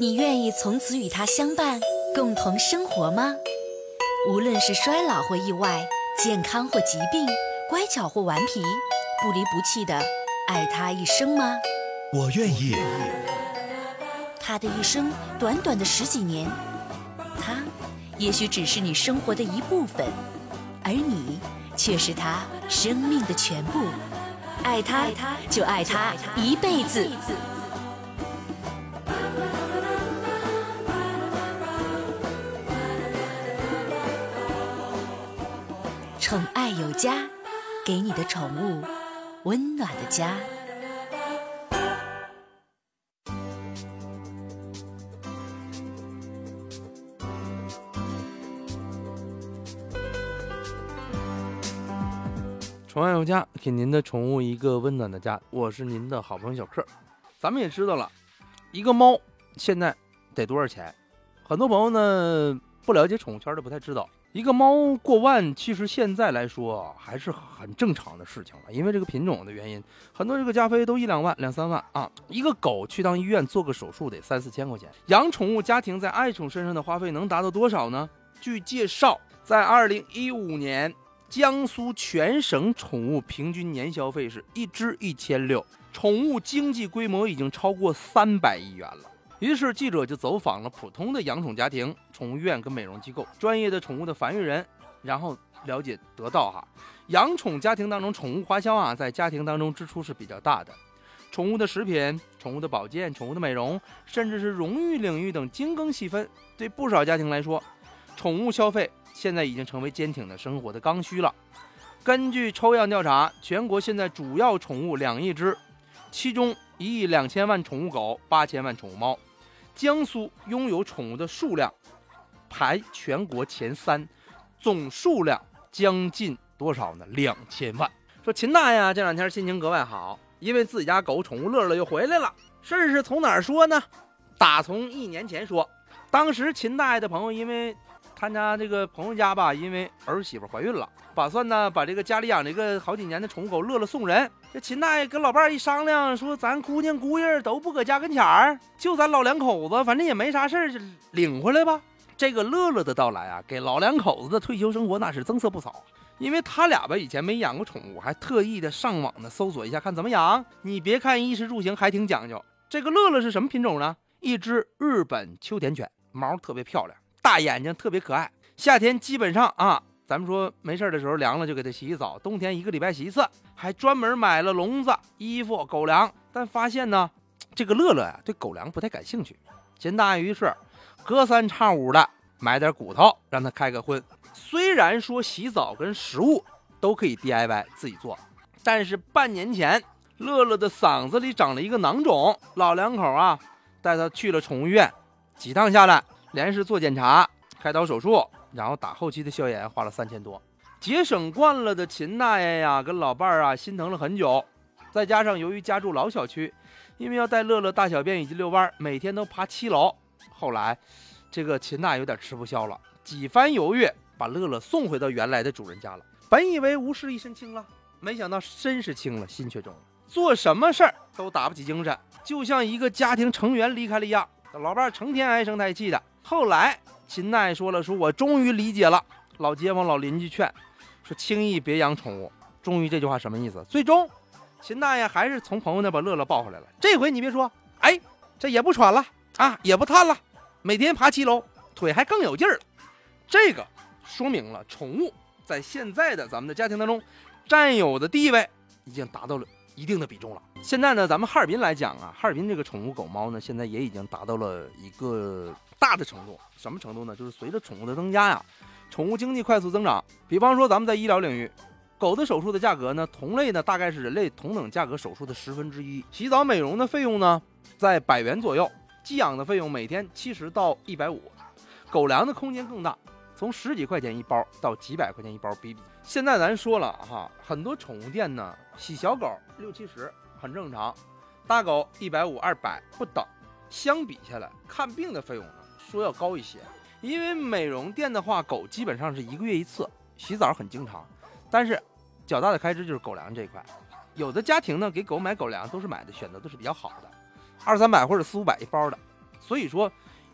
你愿意从此与他相伴，共同生活吗？无论是衰老或意外，健康或疾病，乖巧或顽皮，不离不弃的爱他一生吗？我愿意。他的一生短短的十几年，他也许只是你生活的一部分，而你却是他生命的全部。爱他，就爱他一辈子。宠爱有家，给你的宠物温暖的家。宠爱有家，给您的宠物一个温暖的家。我是您的好朋友小克。咱们也知道了，一个猫现在得多少钱？很多朋友呢不了解宠物圈的不太知道，一个猫过万，其实现在来说还是很正常的事情了。因为这个品种的原因，很多这个加菲都一两万、两三万啊。一个狗去趟医院做个手术得三四千块钱。养宠物家庭在爱宠身上的花费能达到多少呢？据介绍，在二零一五年。江苏全省宠物平均年消费是一只一千六，宠物经济规模已经超过三百亿元了。于是记者就走访了普通的养宠家庭、宠物医院跟美容机构、专业的宠物的繁育人，然后了解得到哈，养宠家庭当中宠物花销啊，在家庭当中支出是比较大的，宠物的食品、宠物的保健、宠物的美容，甚至是荣誉领域等精耕细分，对不少家庭来说，宠物消费。现在已经成为坚挺的生活的刚需了。根据抽样调查，全国现在主要宠物两亿只，其中一亿两千万宠物狗，八千万宠物猫。江苏拥有宠物的数量排全国前三，总数量将近多少呢？两千万。说秦大爷这两天心情格外好，因为自己家狗宠物乐乐又回来了。事儿是从哪儿说呢？打从一年前说，当时秦大爷的朋友因为。他家这个朋友家吧，因为儿媳妇怀孕了，打算呢把这个家里养这个好几年的宠物狗乐乐送人。这秦大爷跟老伴儿一商量，说咱姑娘姑爷都不搁家跟前儿，就咱老两口子，反正也没啥事儿，就领回来吧。这个乐乐的到来啊，给老两口子的退休生活那是增色不少。因为他俩吧以前没养过宠物，还特意的上网呢搜索一下看怎么养。你别看衣食住行还挺讲究，这个乐乐是什么品种呢？一只日本秋田犬，毛特别漂亮。大眼睛特别可爱，夏天基本上啊，咱们说没事的时候凉了就给它洗洗澡，冬天一个礼拜洗一次，还专门买了笼子、衣服、狗粮。但发现呢，这个乐乐呀对狗粮不太感兴趣。秦大爷于是隔三差五的买点骨头让它开个荤。虽然说洗澡跟食物都可以 DIY 自己做，但是半年前乐乐的嗓子里长了一个囊肿，老两口啊带他去了宠物医院，几趟下来。连续做检查、开刀手术，然后打后期的消炎，花了三千多。节省惯了的秦大爷呀，跟老伴儿啊心疼了很久。再加上由于家住老小区，因为要带乐乐大小便以及遛弯，每天都爬七楼。后来，这个秦大有点吃不消了，几番犹豫，把乐乐送回到原来的主人家了。本以为无事一身轻了，没想到身是轻了，心却重了。做什么事儿都打不起精神，就像一个家庭成员离开了一样。老伴儿成天唉声叹气的。后来，秦大爷说了：“说我终于理解了老街坊、老邻居劝，说轻易别养宠物。终于这句话什么意思？最终，秦大爷还是从朋友那把乐乐抱回来了。这回你别说，哎，这也不喘了啊，也不叹了，每天爬七楼，腿还更有劲儿了。这个说明了宠物在现在的咱们的家庭当中占有的地位已经达到了一定的比重了。现在呢，咱们哈尔滨来讲啊，哈尔滨这个宠物狗猫呢，现在也已经达到了一个。”大的程度，什么程度呢？就是随着宠物的增加呀，宠物经济快速增长。比方说，咱们在医疗领域，狗的手术的价格呢，同类呢大概是人类同等价格手术的十分之一。洗澡美容的费用呢，在百元左右。寄养的费用每天七十到一百五。狗粮的空间更大，从十几块钱一包到几百块钱一包，比比。现在咱说了哈，很多宠物店呢，洗小狗六七十很正常，大狗一百五二百不等。相比下来，看病的费用呢？说要高一些，因为美容店的话，狗基本上是一个月一次，洗澡很经常，但是较大的开支就是狗粮这一块。有的家庭呢，给狗买狗粮都是买的选择都是比较好的，二三百或者四五百一包的，所以说，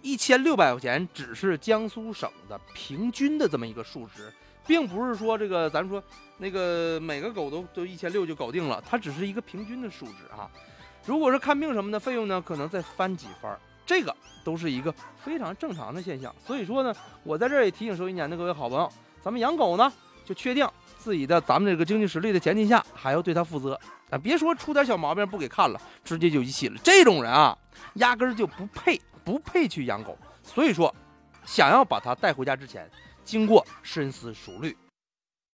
一千六百块钱只是江苏省的平均的这么一个数值，并不是说这个咱说那个每个狗都都一千六就搞定了，它只是一个平均的数值啊。如果是看病什么的费用呢，可能再翻几番，这个都是一个非常正常的现象。所以说呢，我在这儿也提醒收音间的各位好朋友，咱们养狗呢，就确定自己的咱们这个经济实力的前提下，还要对它负责啊！别说出点小毛病不给看了，直接就一起了，这种人啊，压根儿就不配，不配去养狗。所以说，想要把它带回家之前，经过深思熟虑，